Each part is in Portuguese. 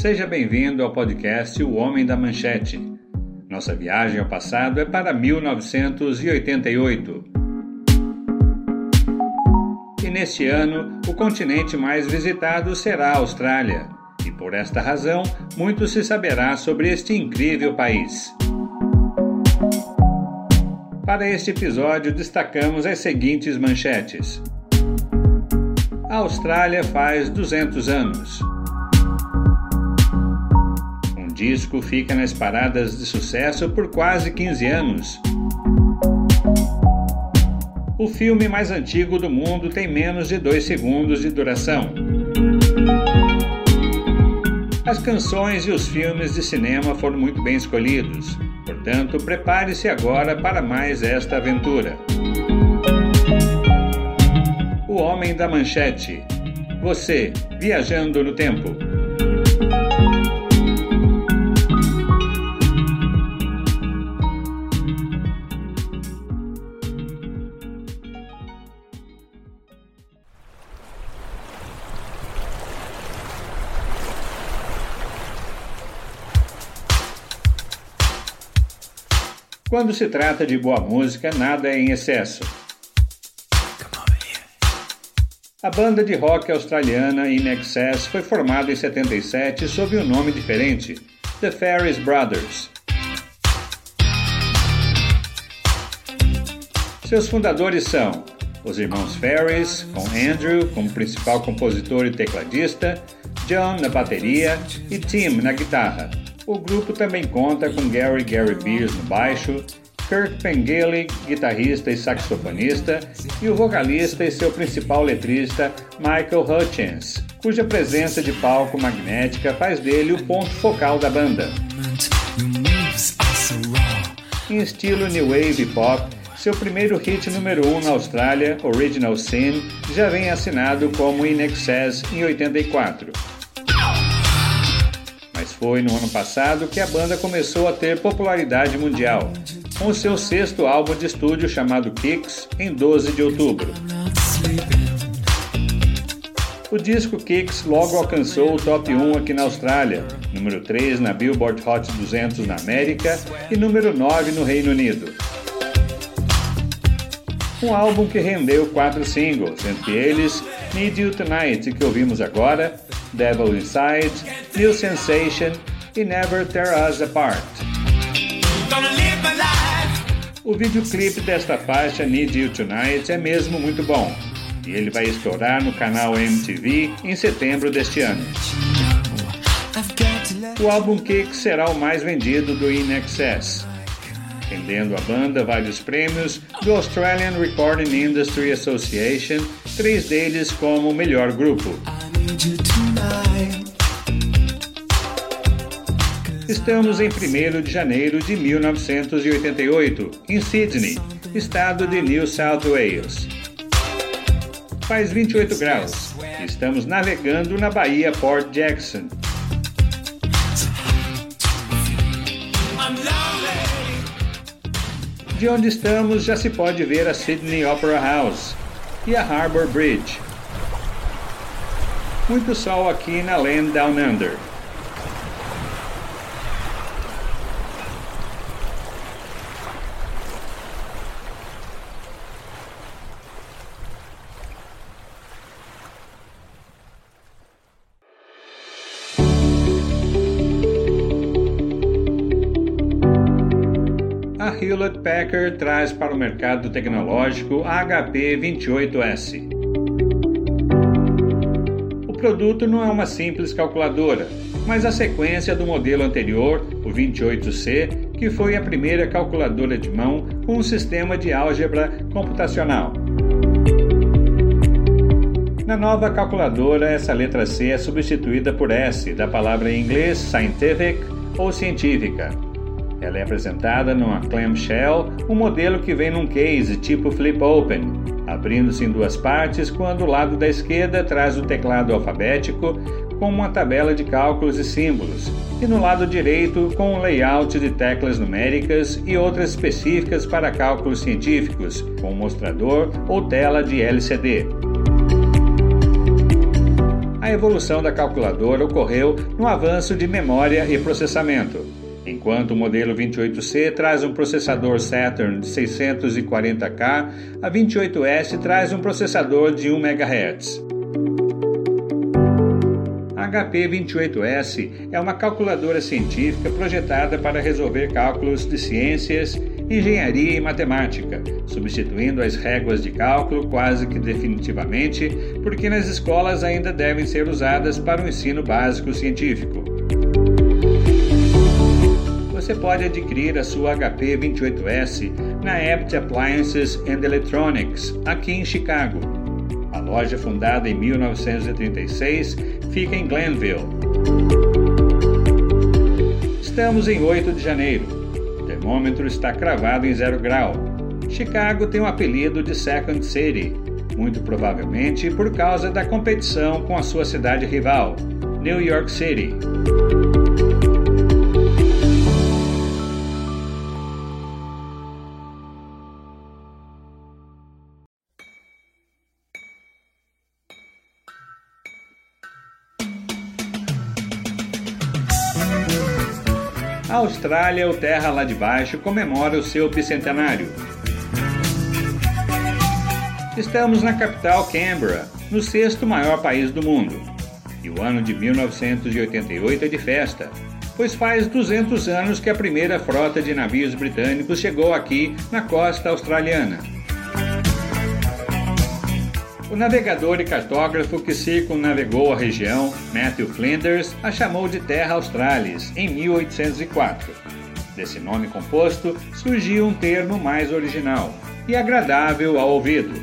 Seja bem-vindo ao podcast O Homem da Manchete. Nossa viagem ao passado é para 1988. E neste ano, o continente mais visitado será a Austrália. E por esta razão, muito se saberá sobre este incrível país. Para este episódio, destacamos as seguintes manchetes. A Austrália faz 200 anos disco fica nas paradas de sucesso por quase 15 anos. O filme mais antigo do mundo tem menos de 2 segundos de duração. As canções e os filmes de cinema foram muito bem escolhidos, portanto, prepare-se agora para mais esta aventura. O Homem da Manchete. Você, viajando no tempo. Quando se trata de boa música, nada é em excesso. A banda de rock australiana In Excess foi formada em 77 sob um nome diferente, The Ferris Brothers. Seus fundadores são os irmãos Ferris, com Andrew como principal compositor e tecladista, John na bateria e Tim na guitarra. O grupo também conta com Gary Gary Beers no baixo, Kirk Pengele, guitarrista e saxofonista, e o vocalista e seu principal letrista, Michael Hutchins, cuja presença de palco magnética faz dele o ponto focal da banda. Em estilo new wave pop, seu primeiro hit número 1 um na Austrália, Original Sin, já vem assinado como In Excess em 84 foi no ano passado que a banda começou a ter popularidade mundial, com seu sexto álbum de estúdio chamado Kicks, em 12 de outubro. O disco Kicks logo alcançou o top 1 aqui na Austrália, número 3 na Billboard Hot 200 na América e número 9 no Reino Unido. Um álbum que rendeu quatro singles, entre eles Need You Tonight, que ouvimos agora, Devil Inside, New Sensation e Never Tear Us Apart. O videoclipe desta faixa Need You Tonight é mesmo muito bom e ele vai estourar no canal MTV em setembro deste ano. O álbum Kick será o mais vendido do In Excess, rendendo à banda vários prêmios do Australian Recording Industry Association, três deles como melhor grupo. Estamos em 1 de janeiro de 1988, em Sydney, estado de New South Wales. Faz 28 graus estamos navegando na Baía Port Jackson. De onde estamos já se pode ver a Sydney Opera House e a Harbour Bridge. Muito sol aqui na Land Down Under. Hewlett Packard traz para o mercado tecnológico HP 28S produto não é uma simples calculadora, mas a sequência do modelo anterior, o 28C, que foi a primeira calculadora de mão com um sistema de álgebra computacional. Na nova calculadora, essa letra C é substituída por S, da palavra em inglês scientific ou científica. Ela é apresentada numa clamshell, um modelo que vem num case tipo flip open, abrindo-se em duas partes, quando o lado da esquerda traz o teclado alfabético com uma tabela de cálculos e símbolos, e no lado direito com um layout de teclas numéricas e outras específicas para cálculos científicos, com mostrador ou tela de LCD. A evolução da calculadora ocorreu no avanço de memória e processamento. Enquanto o modelo 28C traz um processador Saturn de 640K, a 28S traz um processador de 1 MHz. A HP28S é uma calculadora científica projetada para resolver cálculos de ciências, engenharia e matemática, substituindo as réguas de cálculo quase que definitivamente, porque nas escolas ainda devem ser usadas para o ensino básico científico. Você pode adquirir a sua HP 28S na Abt Appliances and Electronics, aqui em Chicago. A loja, fundada em 1936, fica em Glenville. Estamos em 8 de janeiro. O termômetro está cravado em zero grau. Chicago tem o apelido de Second City, muito provavelmente por causa da competição com a sua cidade rival, New York City. Austrália, ou Terra lá de baixo, comemora o seu bicentenário. Estamos na capital Canberra, no sexto maior país do mundo. E o ano de 1988 é de festa, pois faz 200 anos que a primeira frota de navios britânicos chegou aqui na costa australiana. O navegador e cartógrafo que circunnavegou a região, Matthew Flinders, a chamou de Terra Australis em 1804. Desse nome composto surgiu um termo mais original e agradável ao ouvido: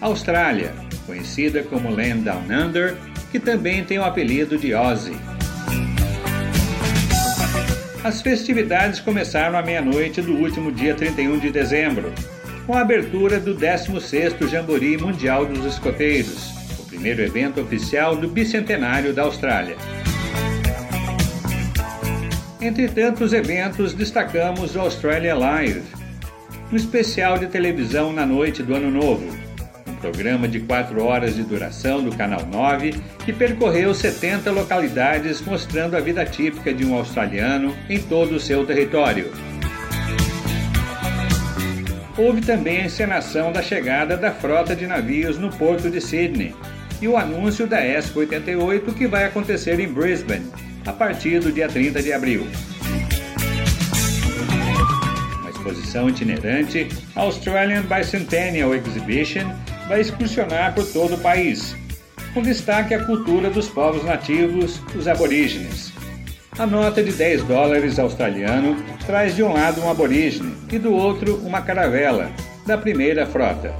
Austrália, conhecida como Land Down Under, que também tem o apelido de Aussie. As festividades começaram à meia-noite do último dia 31 de dezembro, com a abertura do 16º Jamboree Mundial dos Escoteiros, o primeiro evento oficial do bicentenário da Austrália. Entre tantos eventos, destacamos o Australia Live, um especial de televisão na noite do Ano Novo, um programa de 4 horas de duração do Canal 9 que percorreu 70 localidades mostrando a vida típica de um australiano em todo o seu território. Houve também a encenação da chegada da frota de navios no porto de Sydney e o anúncio da Expo 88 que vai acontecer em Brisbane a partir do dia 30 de abril. Uma exposição itinerante, a Australian Bicentennial Exhibition vai excursionar por todo o país, com destaque à cultura dos povos nativos, os aborígenes. A nota de 10 dólares australiano traz de um lado um aborígene e do outro uma caravela, da primeira frota.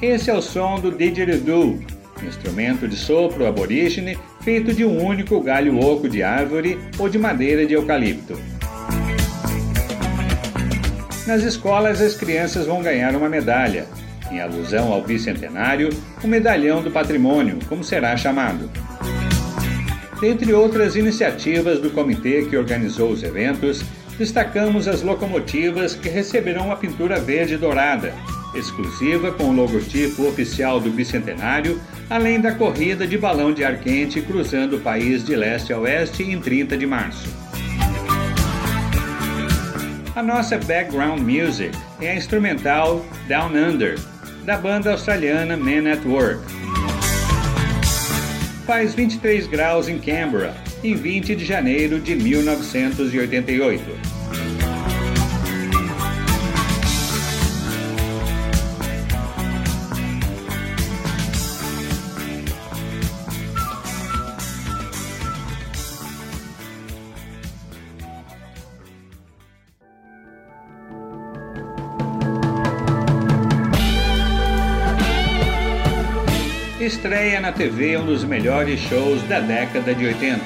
Esse é o som do didgeridoo, instrumento de sopro aborígene feito de um único galho oco de árvore ou de madeira de eucalipto. Nas escolas, as crianças vão ganhar uma medalha, em alusão ao bicentenário, o Medalhão do Patrimônio, como será chamado. Dentre outras iniciativas do comitê que organizou os eventos, destacamos as locomotivas que receberão uma pintura verde dourada, exclusiva com o logotipo oficial do bicentenário, além da corrida de balão de ar quente cruzando o país de leste a oeste em 30 de março. A nossa background music é a instrumental Down Under, da banda australiana Men at Work. Faz 23 graus em Canberra, em 20 de janeiro de 1988. Estreia na TV um dos melhores shows da década de 80.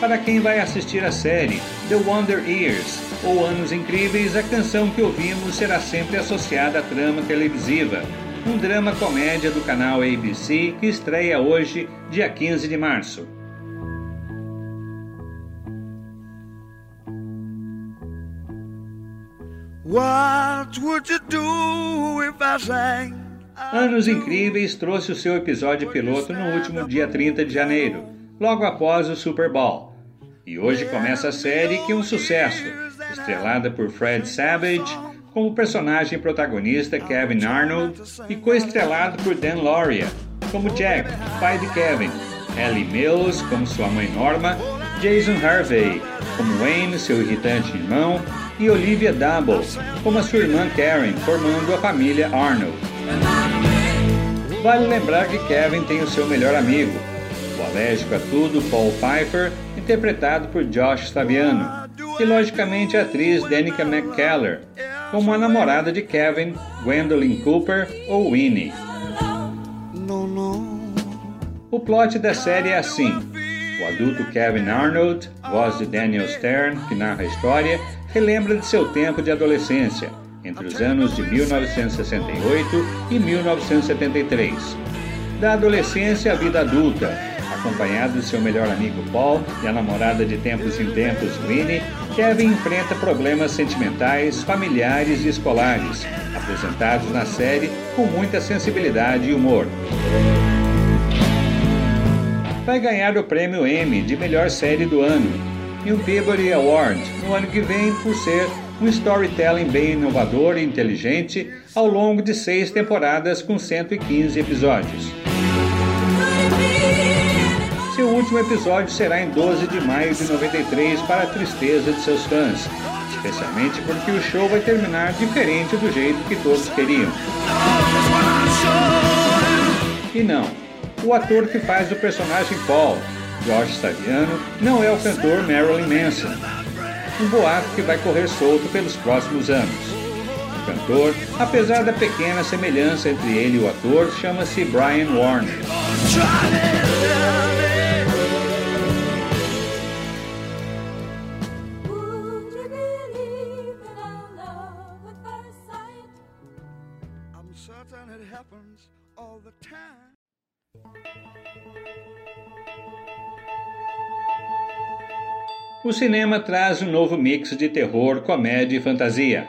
Para quem vai assistir a série The Wonder Years ou Anos Incríveis, a canção que ouvimos será sempre associada à trama televisiva, um drama comédia do canal ABC que estreia hoje, dia 15 de março. Anos Incríveis trouxe o seu episódio piloto no último dia 30 de janeiro, logo após o Super Bowl. E hoje começa a série que é um sucesso, estrelada por Fred Savage como personagem protagonista Kevin Arnold e co-estrelado por Dan Lauria como Jack, pai de Kevin, Ellie Mills como sua mãe Norma, Jason Harvey como Wayne, seu irritante irmão, e Olivia Double como a sua irmã Karen, formando a família Arnold. Vale lembrar que Kevin tem o seu melhor amigo, o alérgico a tudo Paul Pfeiffer, interpretado por Josh Saviano, e logicamente a atriz Danica McKellar, como a namorada de Kevin, Gwendolyn Cooper ou Winnie. O plot da série é assim: o adulto Kevin Arnold, voz de Daniel Stern, que narra a história, relembra de seu tempo de adolescência, entre os anos de 1968 e 1973. Da adolescência à vida adulta, acompanhado de seu melhor amigo Paul e a namorada de tempos em tempos, Winnie, Kevin enfrenta problemas sentimentais, familiares e escolares, apresentados na série com muita sensibilidade e humor. Vai ganhar o prêmio Emmy de melhor série do ano e o Peabody Award no ano que vem por ser um storytelling bem inovador e inteligente ao longo de seis temporadas com 115 episódios. Seu último episódio será em 12 de maio de 93 para a tristeza de seus fãs, especialmente porque o show vai terminar diferente do jeito que todos queriam. E não, o ator que faz o personagem Paul, Josh Saviano, não é o cantor Marilyn Manson. Um boato que vai correr solto pelos próximos anos. O cantor, apesar da pequena semelhança entre ele e o ator, chama-se Brian Warner. O cinema traz um novo mix de terror, comédia e fantasia.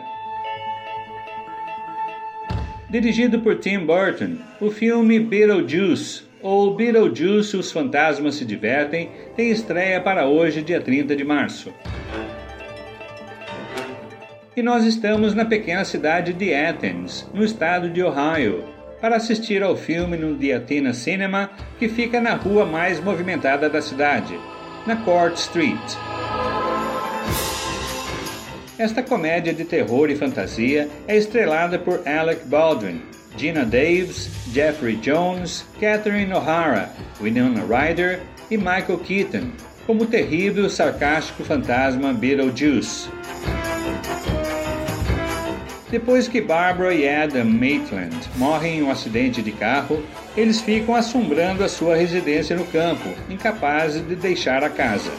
Dirigido por Tim Burton, o filme Beetlejuice, ou Beetlejuice Os Fantasmas Se Divertem, tem estreia para hoje, dia 30 de março. E nós estamos na pequena cidade de Athens, no estado de Ohio, para assistir ao filme no The Athena Cinema, que fica na rua mais movimentada da cidade, na Court Street. Esta comédia de terror e fantasia é estrelada por Alec Baldwin, Gina Davis, Jeffrey Jones, Catherine O'Hara, Winona Ryder e Michael Keaton, como o terrível sarcástico fantasma Beetlejuice. Depois que Barbara e Adam Maitland morrem em um acidente de carro, eles ficam assombrando a sua residência no campo, incapazes de deixar a casa.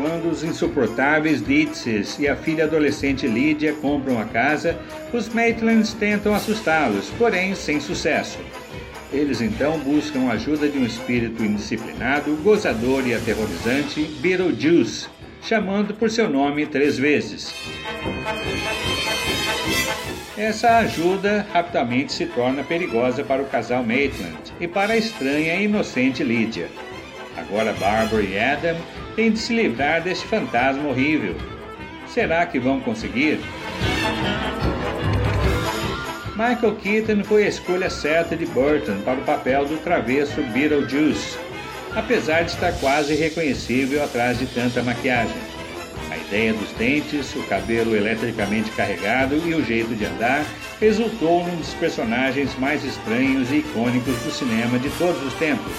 Quando os insuportáveis Ditzes e a filha adolescente Lydia compram a casa, os Maitlands tentam assustá-los, porém sem sucesso. Eles então buscam a ajuda de um espírito indisciplinado, gozador e aterrorizante, Beetlejuice, chamando por seu nome três vezes. Essa ajuda rapidamente se torna perigosa para o casal Maitland e para a estranha e inocente Lydia. Agora Barbara e Adam têm de se livrar deste fantasma horrível. Será que vão conseguir? Michael Keaton foi a escolha certa de Burton para o papel do travesso Beetlejuice, apesar de estar quase irreconhecível atrás de tanta maquiagem. A ideia dos dentes, o cabelo eletricamente carregado e o jeito de andar resultou num dos personagens mais estranhos e icônicos do cinema de todos os tempos.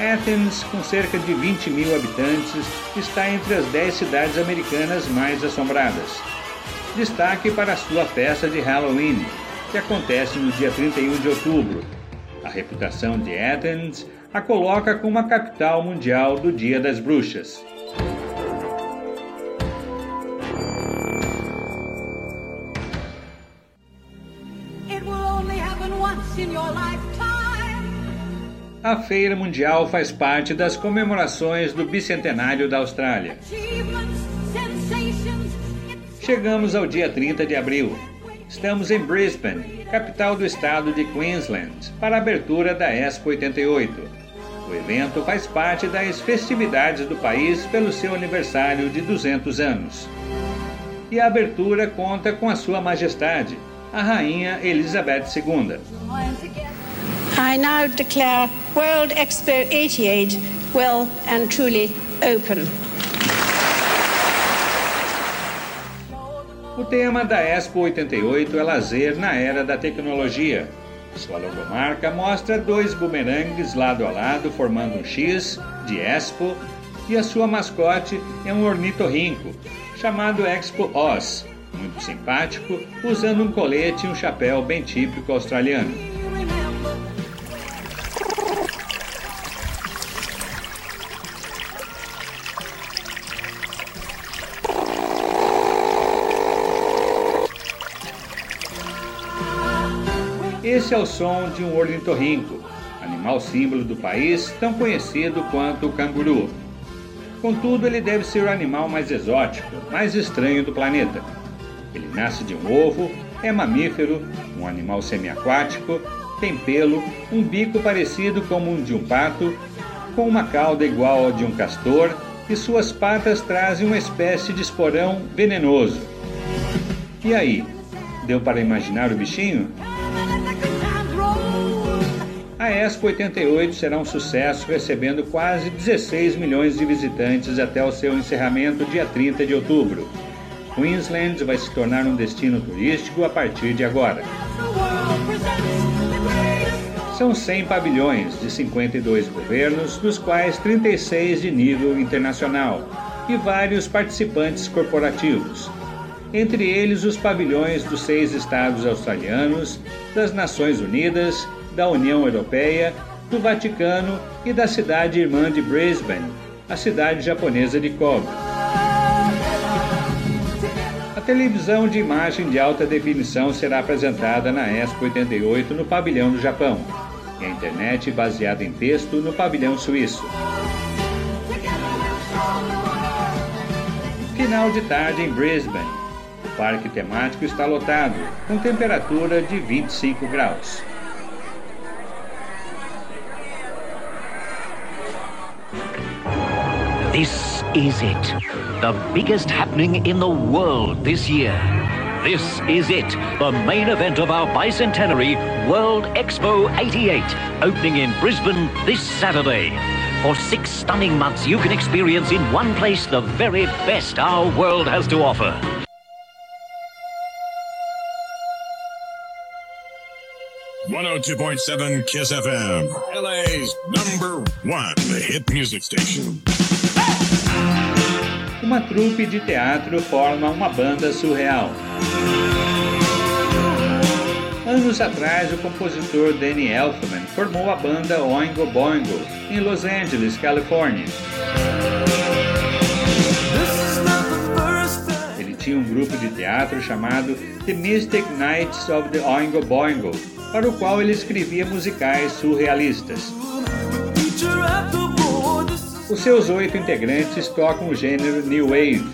Athens, com cerca de 20 mil habitantes, está entre as 10 cidades americanas mais assombradas. Destaque para a sua festa de Halloween, que acontece no dia 31 de outubro. A reputação de Athens a coloca como a capital mundial do Dia das Bruxas. A Feira Mundial faz parte das comemorações do bicentenário da Austrália. Chegamos ao dia 30 de abril. Estamos em Brisbane, capital do estado de Queensland, para a abertura da Expo 88. O evento faz parte das festividades do país pelo seu aniversário de 200 anos. E a abertura conta com a Sua Majestade, a Rainha Elizabeth II. I now declare World Expo 88 well and truly open. O tema da Expo 88 é lazer na era da tecnologia. Sua logomarca mostra dois bumerangues lado a lado formando um X de Expo e a sua mascote é um ornitorrinco, chamado Expo Oz, muito simpático, usando um colete e um chapéu bem típico australiano. Esse é o som de um ornitorrinco, animal símbolo do país, tão conhecido quanto o canguru. Contudo, ele deve ser o animal mais exótico, mais estranho do planeta. Ele nasce de um ovo, é mamífero, um animal semiaquático, tem pelo, um bico parecido com o de um pato, com uma cauda igual ao de um castor e suas patas trazem uma espécie de esporão venenoso. E aí, deu para imaginar o bichinho? A Expo 88 será um sucesso, recebendo quase 16 milhões de visitantes até o seu encerramento dia 30 de outubro. Queensland vai se tornar um destino turístico a partir de agora. São 100 pavilhões de 52 governos, dos quais 36 de nível internacional, e vários participantes corporativos, entre eles os pavilhões dos seis estados australianos, das Nações Unidas, da União Europeia, do Vaticano e da cidade irmã de Brisbane, a cidade japonesa de Kobe. A televisão de imagem de alta definição será apresentada na Expo 88 no pavilhão do Japão e a internet baseada em texto no pavilhão suíço. Final de tarde em Brisbane. O parque temático está lotado, com temperatura de 25 graus. This is it. The biggest happening in the world this year. This is it, the main event of our bicentenary World Expo 88, opening in Brisbane this Saturday. For six stunning months, you can experience in one place the very best our world has to offer. One hundred two point seven Kiss FM, LA's number one hit music station. Uma trupe de teatro forma uma banda surreal. Anos atrás, o compositor Danny Elfman formou a banda Oingo Boingo em Los Angeles, Califórnia. Ele tinha um grupo de teatro chamado The Mystic Knights of the Oingo Boingo, para o qual ele escrevia musicais surrealistas. Os seus oito integrantes tocam o gênero New Wave,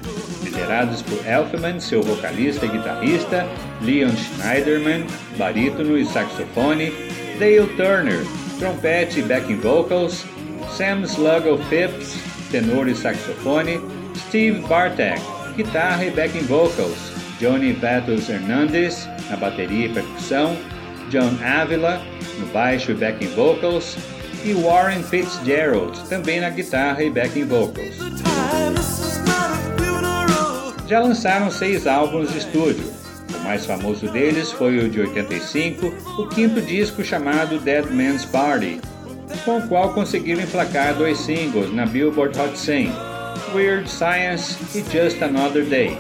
liderados por Elfman, seu vocalista e guitarrista, Leon Schneiderman, barítono e saxofone, Dale Turner, trompete e backing vocals, Sam Sluggo Phipps, tenor e saxofone, Steve Bartek, guitarra e backing vocals, Johnny Vatos Hernandez, na bateria e percussão, John Avila, no baixo e backing vocals, e Warren Fitzgerald, também na guitarra e backing vocals. Já lançaram seis álbuns de estúdio. O mais famoso deles foi o de 85, o quinto disco chamado Dead Man's Party, com o qual conseguiram emplacar dois singles na Billboard Hot 100, Weird Science e Just Another Day.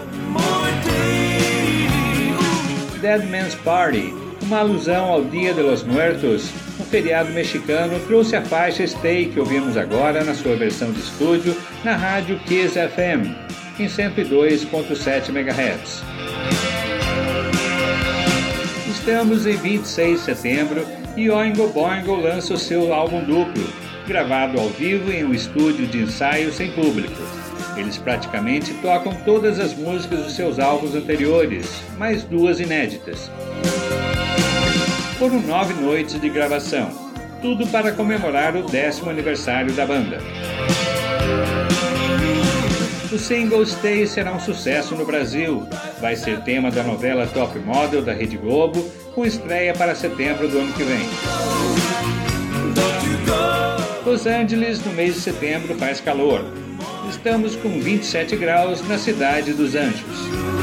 Dead Man's Party, uma alusão ao Dia de los Muertos, um feriado mexicano, trouxe a faixa Stay que ouvimos agora na sua versão de estúdio na rádio Kiss FM, em 102.7 MHz. Estamos em 26 de setembro e Oingo Boingo lança o seu álbum duplo, gravado ao vivo em um estúdio de ensaio sem público. Eles praticamente tocam todas as músicas dos seus álbuns anteriores, mais duas inéditas. Foram nove noites de gravação, tudo para comemorar o décimo aniversário da banda. O single Stay será um sucesso no Brasil. Vai ser tema da novela Top Model da Rede Globo, com estreia para setembro do ano que vem. Los Angeles, no mês de setembro, faz calor. Estamos com 27 graus na cidade dos Anjos.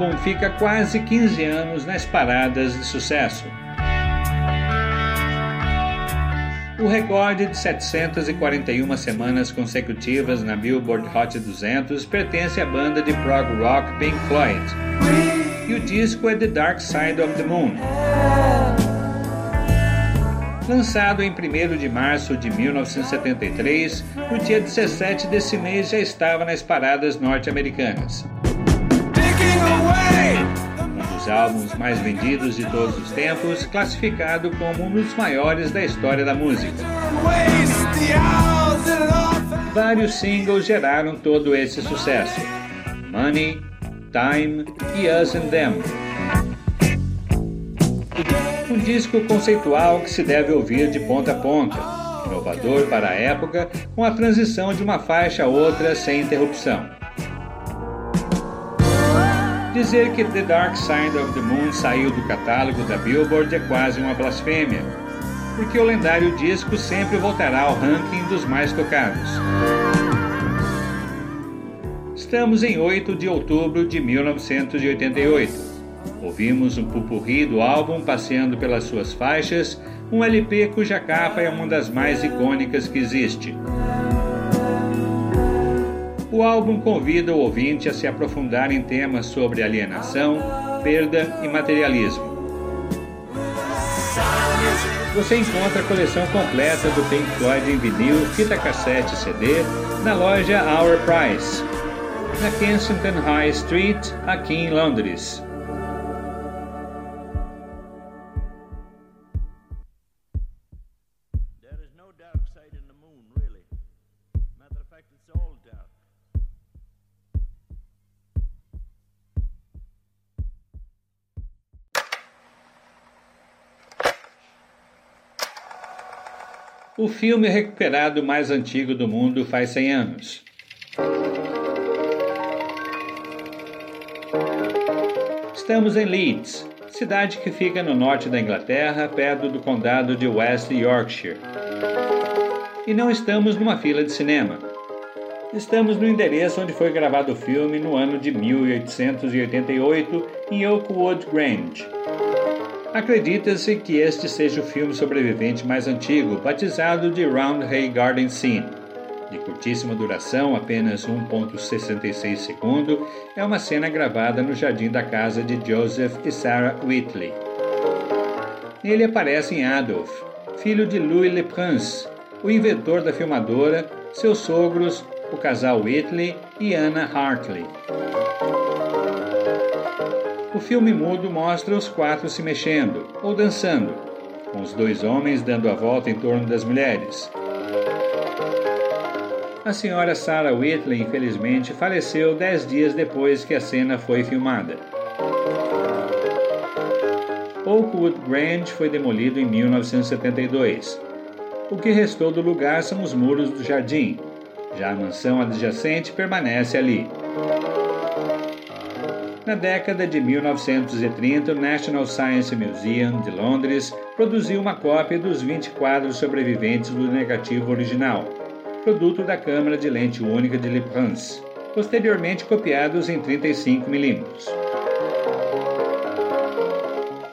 Álbum fica quase 15 anos nas paradas de sucesso. O recorde de 741 semanas consecutivas na Billboard Hot 200 pertence à banda de prog rock Pink Floyd. E o disco é The Dark Side of the Moon. Lançado em 1 de março de 1973, no dia 17 desse mês já estava nas paradas norte-americanas um dos álbuns mais vendidos de todos os tempos, classificado como um dos maiores da história da música. Vários singles geraram todo esse sucesso: Money, Time e Us and Them. Um disco conceitual que se deve ouvir de ponta a ponta, inovador para a época, com a transição de uma faixa a outra sem interrupção. Dizer que The Dark Side of the Moon saiu do catálogo da Billboard é quase uma blasfêmia, porque o lendário disco sempre voltará ao ranking dos mais tocados. Estamos em 8 de outubro de 1988. Ouvimos um pupurri do álbum passeando pelas suas faixas, um LP cuja capa é uma das mais icônicas que existe. O álbum convida o ouvinte a se aprofundar em temas sobre alienação, perda e materialismo. Você encontra a coleção completa do Pink Floyd em vinil, fita cassete e CD na loja Our Price, na Kensington High Street, aqui em Londres. O filme recuperado mais antigo do mundo faz 100 anos. Estamos em Leeds, cidade que fica no norte da Inglaterra, perto do condado de West Yorkshire. E não estamos numa fila de cinema. Estamos no endereço onde foi gravado o filme no ano de 1888, em Oakwood Grange. Acredita-se que este seja o filme sobrevivente mais antigo, batizado de Roundhay Garden Scene. De curtíssima duração, apenas 1.66 segundo, é uma cena gravada no jardim da casa de Joseph e Sarah Whitley. Nele aparecem Adolf, filho de Louis Le Prince, o inventor da filmadora, seus sogros, o casal Whitley e Anna Hartley. O filme mudo mostra os quatro se mexendo ou dançando, com os dois homens dando a volta em torno das mulheres. A senhora Sarah Whitley, infelizmente, faleceu dez dias depois que a cena foi filmada. Oakwood Grange foi demolido em 1972. O que restou do lugar são os muros do jardim. Já a mansão adjacente permanece ali. Na década de 1930, o National Science Museum de Londres produziu uma cópia dos 20 quadros sobreviventes do negativo original, produto da câmara de lente única de Le Prince, posteriormente copiados em 35 mm.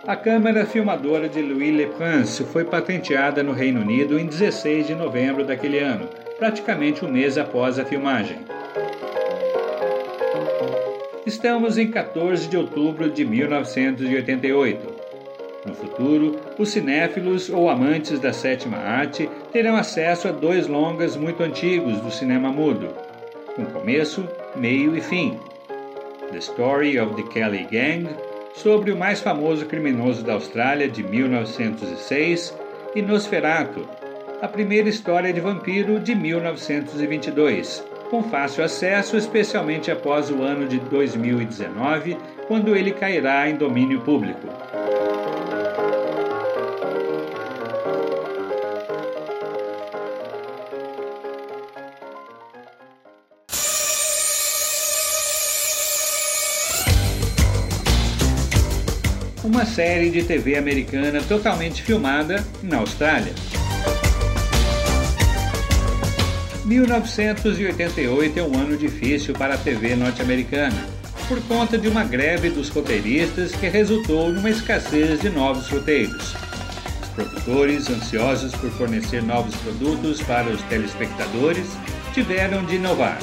A câmera filmadora de Louis Le Prince foi patenteada no Reino Unido em 16 de novembro daquele ano, praticamente um mês após a filmagem. Estamos em 14 de outubro de 1988. No futuro, os cinéfilos ou amantes da sétima arte terão acesso a dois longas muito antigos do cinema mudo, com começo, meio e fim. The Story of the Kelly Gang, sobre o mais famoso criminoso da Austrália de 1906, e Nosferatu, a primeira história de vampiro de 1922 com fácil acesso, especialmente após o ano de 2019, quando ele cairá em domínio público. Uma série de TV americana totalmente filmada na Austrália. 1988 é um ano difícil para a TV norte-americana, por conta de uma greve dos roteiristas que resultou numa escassez de novos roteiros. Os produtores, ansiosos por fornecer novos produtos para os telespectadores, tiveram de inovar.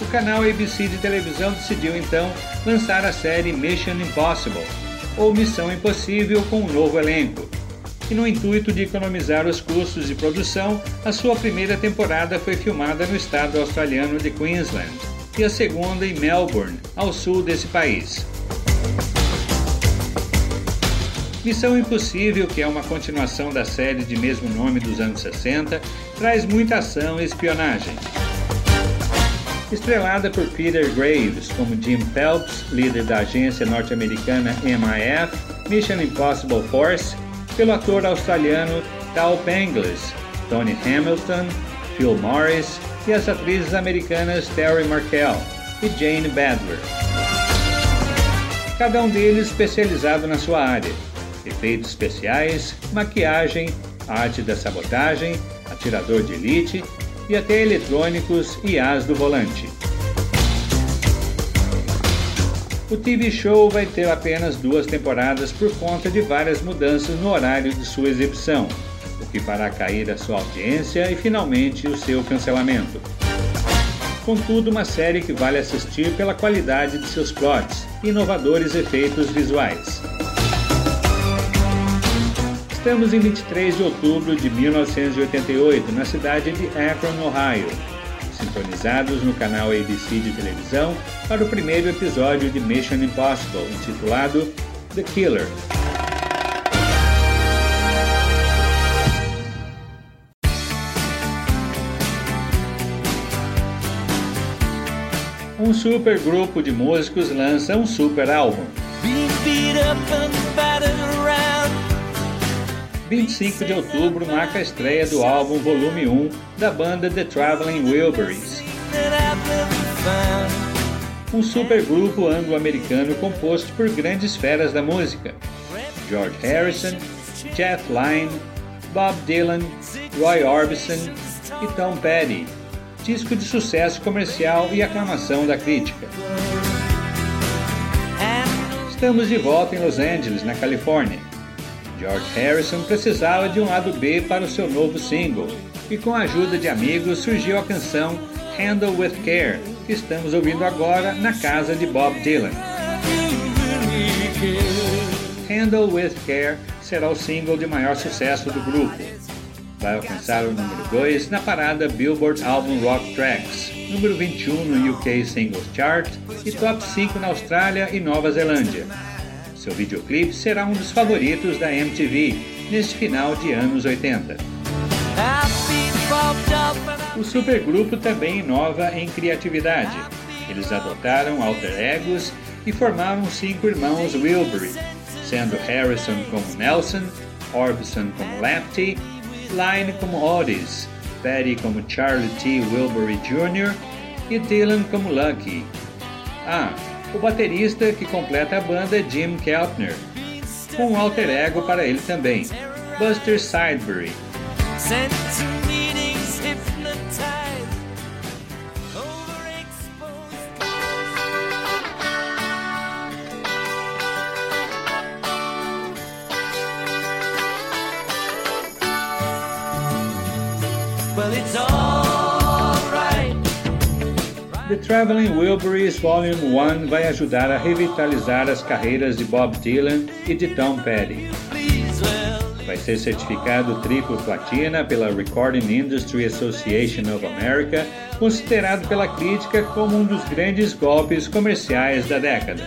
O canal ABC de televisão decidiu então lançar a série Mission Impossible, ou Missão Impossível com um novo elenco, e no intuito de economizar os custos de produção, a sua primeira temporada foi filmada no estado australiano de Queensland e a segunda em Melbourne, ao sul desse país. Missão Impossível, que é uma continuação da série de mesmo nome dos anos 60, traz muita ação e espionagem. Estrelada por Peter Graves como Jim Phelps, líder da agência norte-americana MIF, Mission Impossible Force, pelo ator australiano Tal Penglis, Tony Hamilton, Phil Morris e as atrizes americanas Terry Markel e Jane Badler. Cada um deles especializado na sua área: efeitos especiais, maquiagem, arte da sabotagem, atirador de elite e até eletrônicos e as do volante. O TV show vai ter apenas duas temporadas por conta de várias mudanças no horário de sua exibição, o que fará cair a sua audiência e finalmente o seu cancelamento. Contudo, uma série que vale assistir pela qualidade de seus plots e inovadores efeitos visuais. Estamos em 23 de outubro de 1988, na cidade de Akron, Ohio sintonizados no canal ABC de televisão para o primeiro episódio de Mission Impossible, intitulado The Killer. Um super grupo de músicos lança um super álbum. 25 de outubro marca a estreia do álbum Volume 1 da banda The Traveling Wilburys. Um supergrupo anglo-americano composto por grandes feras da música: George Harrison, Jeff Lynne, Bob Dylan, Roy Orbison e Tom Petty. Disco de sucesso comercial e aclamação da crítica. Estamos de volta em Los Angeles, na Califórnia George Harrison precisava de um lado B para o seu novo single, e com a ajuda de amigos surgiu a canção Handle with Care, que estamos ouvindo agora na casa de Bob Dylan. Handle with Care será o single de maior sucesso do grupo. Vai alcançar o número 2 na parada Billboard Album Rock Tracks, número 21 no UK Singles Chart e top 5 na Austrália e Nova Zelândia. Seu videoclipe será um dos favoritos da MTV neste final de anos 80. O supergrupo também inova em criatividade. Eles adotaram alter egos e formaram cinco irmãos Wilbury, sendo Harrison como Nelson, Orbison como Lefty, Line como Otis, Betty como Charlie T. Wilbury Jr. e Dylan como Lucky. Ah, o baterista que completa a banda Jim Keltner, com um alter ego para ele também, Buster Sidebury. The Traveling Wilburys Volume 1 vai ajudar a revitalizar as carreiras de Bob Dylan e de Tom Petty. Vai ser certificado triplo platina pela Recording Industry Association of America, considerado pela crítica como um dos grandes golpes comerciais da década.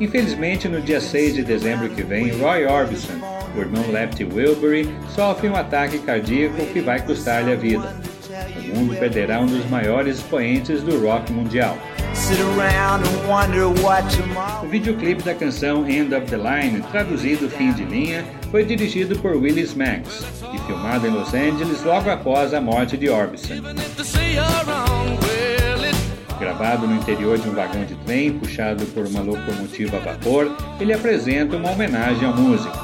Infelizmente, no dia 6 de dezembro que vem, Roy Orbison, o irmão Lefty Wilbury, sofre um ataque cardíaco que vai custar-lhe a vida. O mundo perderá um dos maiores expoentes do rock mundial. O videoclipe da canção End of the Line, traduzido Fim de Linha, foi dirigido por Willis Max e filmado em Los Angeles logo após a morte de Orbison. Gravado no interior de um vagão de trem puxado por uma locomotiva a vapor, ele apresenta uma homenagem ao músico.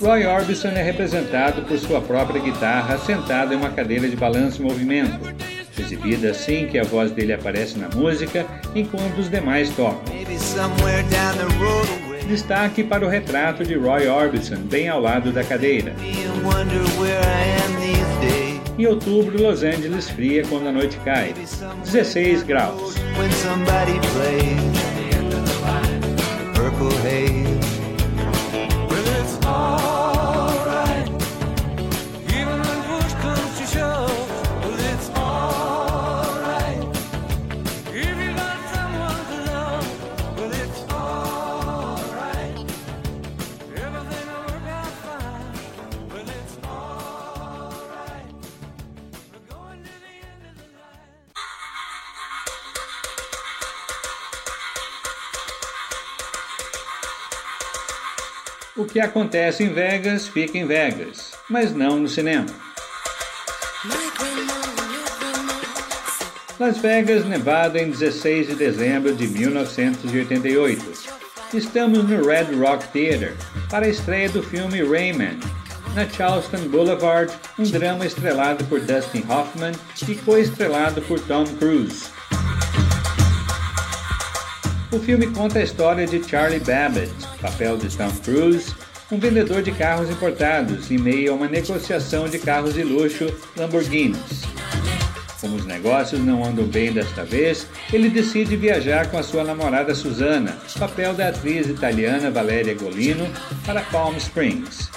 Roy Orbison é representado por sua própria guitarra sentada em uma cadeira de balanço em movimento, exibida assim que a voz dele aparece na música enquanto os demais tocam. Destaque para o retrato de Roy Orbison bem ao lado da cadeira. Em outubro, Los Angeles fria quando a noite cai, 16 graus. O que acontece em Vegas fica em Vegas, mas não no cinema. Las Vegas, Nevada, em 16 de dezembro de 1988. Estamos no Red Rock Theater para a estreia do filme Rayman, na Charleston Boulevard, um drama estrelado por Dustin Hoffman e co-estrelado por Tom Cruise. O filme conta a história de Charlie Babbitt, papel de Tom Cruise, um vendedor de carros importados em meio a uma negociação de carros de luxo Lamborghinis. Como os negócios não andam bem desta vez, ele decide viajar com a sua namorada Susana, papel da atriz italiana Valeria Golino, para Palm Springs.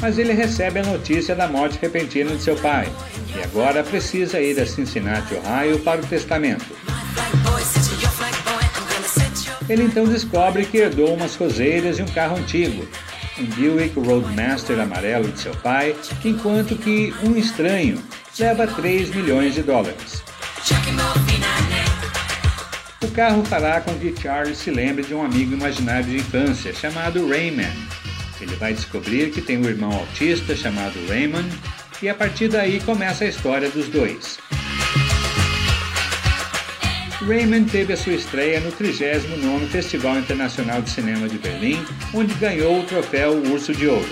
Mas ele recebe a notícia da morte repentina de seu pai e agora precisa ir a Cincinnati, Ohio, para o testamento. Ele então descobre que herdou umas roseiras e um carro antigo, um Buick Roadmaster amarelo de seu pai, enquanto que um estranho leva 3 milhões de dólares. O carro fará com que Charles se lembre de um amigo imaginário de infância chamado Rayman. Ele vai descobrir que tem um irmão autista chamado Raymond e a partir daí começa a história dos dois. Raymond teve a sua estreia no 39º Festival Internacional de Cinema de Berlim, onde ganhou o troféu Urso de Ouro.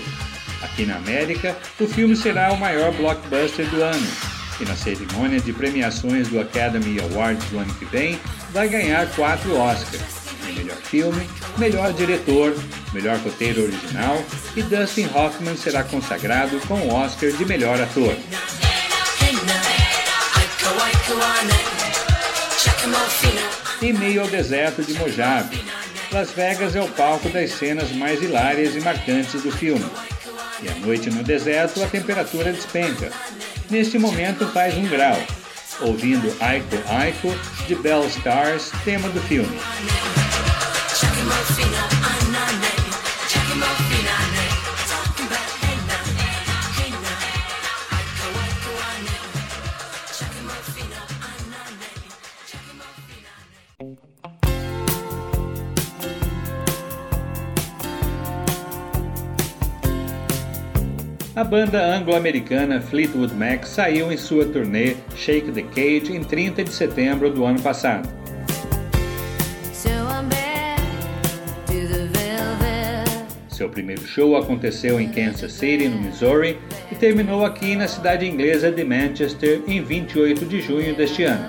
Aqui na América, o filme será o maior blockbuster do ano, e na cerimônia de premiações do Academy Awards do ano que vem, vai ganhar quatro Oscars: melhor filme, melhor diretor, melhor roteiro original, e Dustin Hoffman será consagrado com o Oscar de melhor ator. Em meio ao deserto de Mojave, Las Vegas é o palco das cenas mais hilárias e marcantes do filme. E à noite no deserto a temperatura despenca. Neste momento faz um grau, ouvindo Aiko Aiko de Bell Stars, tema do filme. A banda anglo-americana Fleetwood Mac saiu em sua turnê Shake the Cage em 30 de setembro do ano passado. Seu primeiro show aconteceu em Kansas City, no Missouri, e terminou aqui na cidade inglesa de Manchester em 28 de junho deste ano.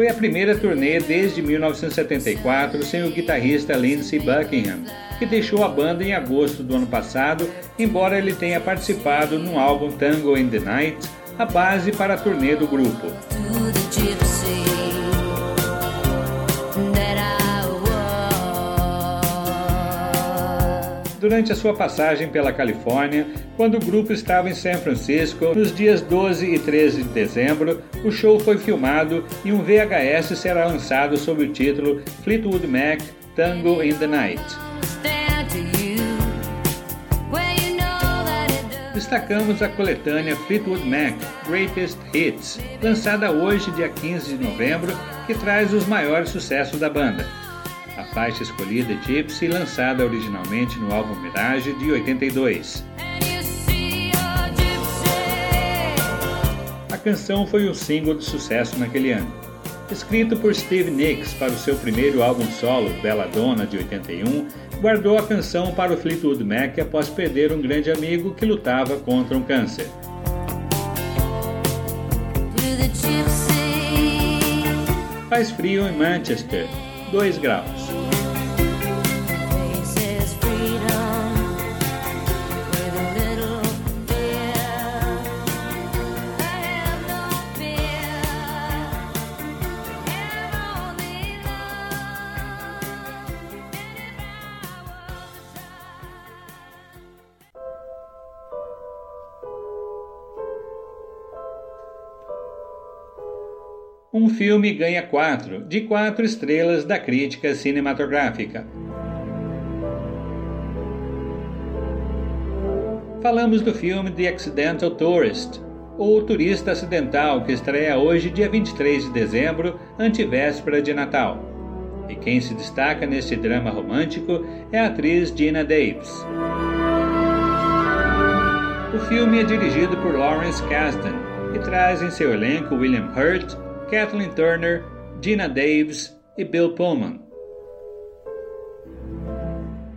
Foi a primeira turnê desde 1974 sem o guitarrista Lindsey Buckingham, que deixou a banda em agosto do ano passado, embora ele tenha participado no álbum Tango in the Night, a base para a turnê do grupo. Durante a sua passagem pela Califórnia, quando o grupo estava em São Francisco, nos dias 12 e 13 de dezembro, o show foi filmado e um VHS será lançado sob o título Fleetwood Mac Tango in the Night. Destacamos a coletânea Fleetwood Mac Greatest Hits, lançada hoje, dia 15 de novembro, que traz os maiores sucessos da banda faixa escolhida Gypsy, lançada originalmente no álbum Mirage de 82. A canção foi um single de sucesso naquele ano. Escrito por Steve Nicks para o seu primeiro álbum solo, Belladonna, de 81, guardou a canção para o Fleetwood Mac após perder um grande amigo que lutava contra um câncer. Faz frio em Manchester, 2 graus. Um filme ganha quatro de quatro estrelas da crítica cinematográfica. Falamos do filme The Accidental Tourist, ou Turista Acidental, que estreia hoje, dia 23 de dezembro, antivéspera de Natal. E quem se destaca neste drama romântico é a atriz Gina Davis. O filme é dirigido por Lawrence Kasdan e traz em seu elenco William Hurt, Kathleen Turner, Gina Davis e Bill Pullman.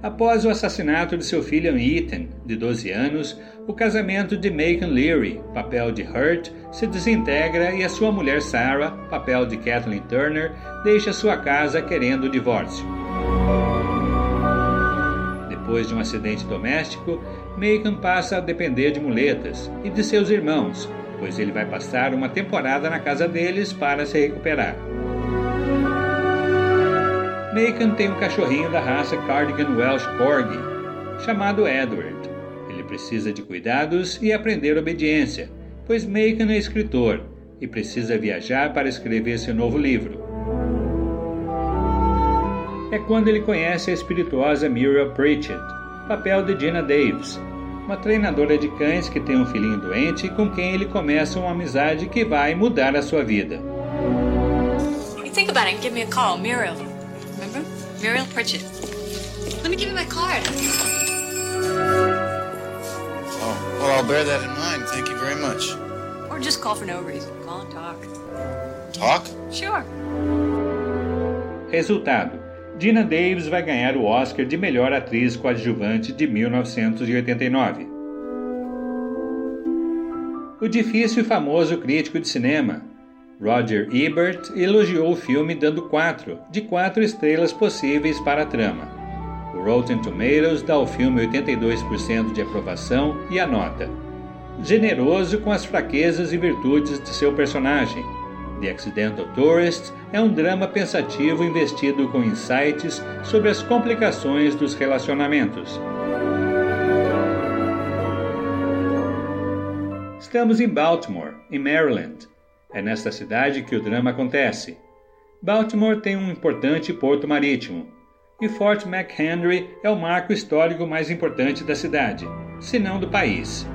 Após o assassinato de seu filho Ethan, de 12 anos, o casamento de Macon Leary, papel de Hurt, se desintegra e a sua mulher Sarah, papel de Kathleen Turner, deixa sua casa querendo o divórcio. Depois de um acidente doméstico, Macon passa a depender de muletas e de seus irmãos, pois ele vai passar uma temporada na casa deles para se recuperar. Macon tem um cachorrinho da raça Cardigan Welsh Corgi, chamado Edward. Ele precisa de cuidados e aprender obediência, pois Macon é escritor e precisa viajar para escrever seu novo livro. É quando ele conhece a espirituosa Muriel Pritchett, papel de Gina Davis, uma treinadora de cães que tem um filhinho doente e com quem ele começa uma amizade que vai mudar a sua vida. Think about it and give me a call, Muriel. Remember? Muriel Pritchett. Let me give you my card. Oh, well, I'll bear that in mind. Thank you very much. Or just call for no reason. Call and talk. Talk? Sure. Resultado: Dina Davis vai ganhar o Oscar de melhor atriz coadjuvante de 1989. O difícil e famoso crítico de cinema, Roger Ebert, elogiou o filme dando 4 de 4 estrelas possíveis para a trama. O Rotten Tomatoes dá ao filme 82% de aprovação e a nota. Generoso com as fraquezas e virtudes de seu personagem, The Accidental Tourist é um drama pensativo investido com insights sobre as complicações dos relacionamentos. Estamos em Baltimore, em Maryland. É nesta cidade que o drama acontece. Baltimore tem um importante porto marítimo, e Fort McHenry é o marco histórico mais importante da cidade, se não do país.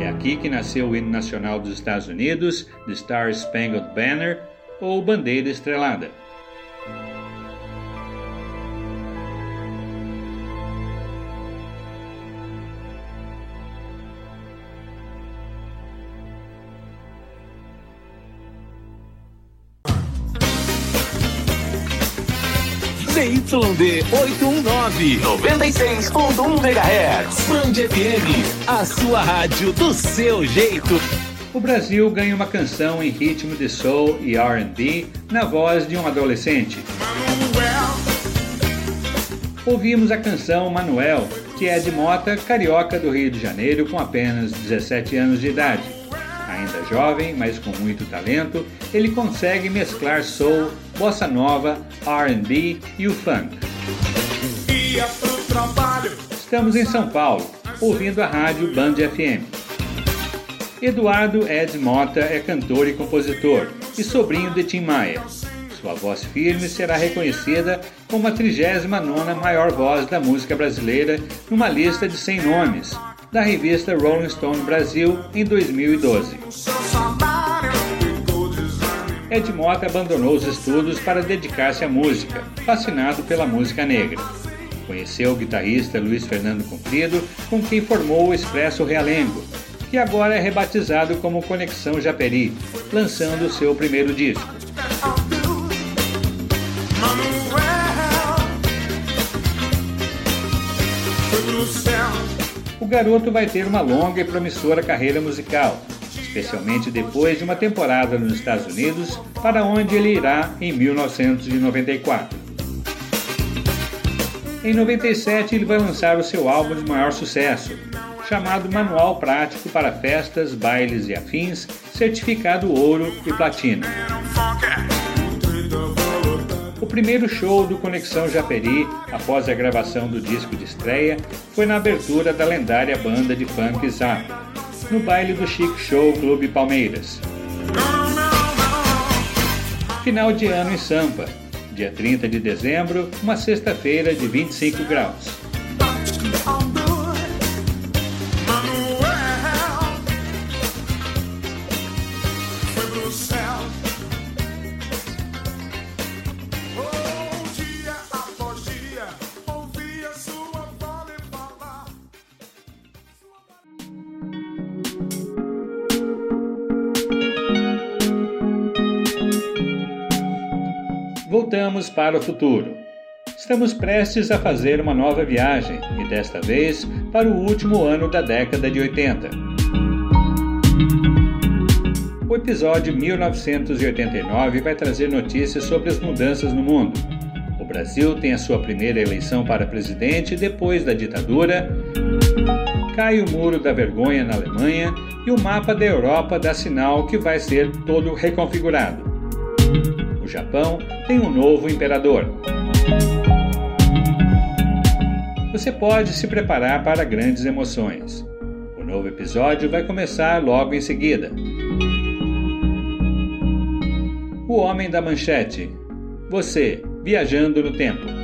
É aqui que nasceu o hino nacional dos Estados Unidos, The Star Spangled Banner, ou Bandeira Estrelada. ZYD 819, 96.1 MHz. Band FM, a sua rádio do seu jeito. O Brasil ganha uma canção em ritmo de soul e R&B na voz de um adolescente. Ouvimos a canção Manuel, de Ed Mota, carioca do Rio de Janeiro com apenas 17 anos de idade. Ainda jovem, mas com muito talento, ele consegue mesclar soul, bossa nova, R&B e o funk. Estamos em São Paulo, ouvindo a rádio Band FM. Eduardo Ed Mota é cantor e compositor e sobrinho de Tim Maia. Sua voz firme será reconhecida como a 39ª maior voz da música brasileira numa lista de 100 nomes, da revista Rolling Stone Brasil em 2012. Ed Mota abandonou os estudos para dedicar-se à música, fascinado pela música negra. Conheceu o guitarrista Luiz Fernando Comprido, com quem formou o Expresso Realengo, que agora é rebatizado como Conexão Japeri, lançando seu primeiro disco. O garoto vai ter uma longa e promissora carreira musical, especialmente depois de uma temporada nos Estados Unidos, para onde ele irá em 1994. Em 97, ele vai lançar o seu álbum de maior sucesso, chamado Manual Prático para Festas, Bailes e Afins, certificado ouro e platina. O primeiro show do Conexão Japeri, após a gravação do disco de estreia, foi na abertura da lendária banda de funk Zap, no baile do Chic Show Clube Palmeiras. Final de ano em Sampa, dia 30 de dezembro, uma sexta-feira de 25 graus. Para o futuro. Estamos prestes a fazer uma nova viagem e desta vez para o último ano da década de 80. O episódio 1989 vai trazer notícias sobre as mudanças no mundo. O Brasil tem a sua primeira eleição para presidente depois da ditadura, cai o muro da vergonha na Alemanha e o mapa da Europa dá sinal que vai ser todo reconfigurado. O Japão tem um novo imperador. Você pode se preparar para grandes emoções. O novo episódio vai começar logo em seguida. O Homem da Manchete. Você, viajando no tempo.